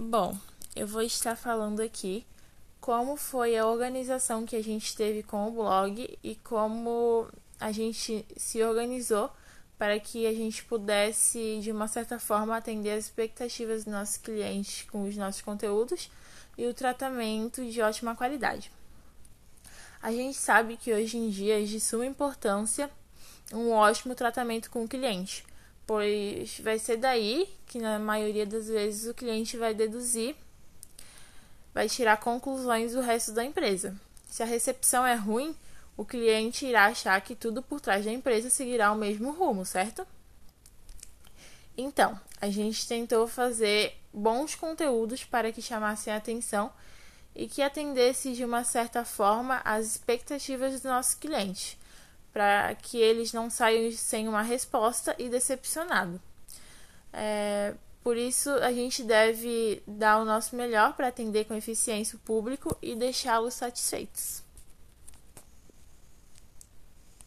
Bom, eu vou estar falando aqui como foi a organização que a gente teve com o blog e como a gente se organizou para que a gente pudesse, de uma certa forma, atender as expectativas dos nossos clientes com os nossos conteúdos e o tratamento de ótima qualidade. A gente sabe que hoje em dia é de suma importância um ótimo tratamento com o cliente, pois vai ser daí que, na maioria das vezes, o cliente vai deduzir, vai tirar conclusões do resto da empresa. Se a recepção é ruim, o cliente irá achar que tudo por trás da empresa seguirá o mesmo rumo, certo? Então, a gente tentou fazer bons conteúdos para que chamassem a atenção e que atendesse de uma certa forma às expectativas dos nossos clientes, para que eles não saiam sem uma resposta e decepcionado. É, por isso, a gente deve dar o nosso melhor para atender com eficiência o público e deixá-los satisfeitos.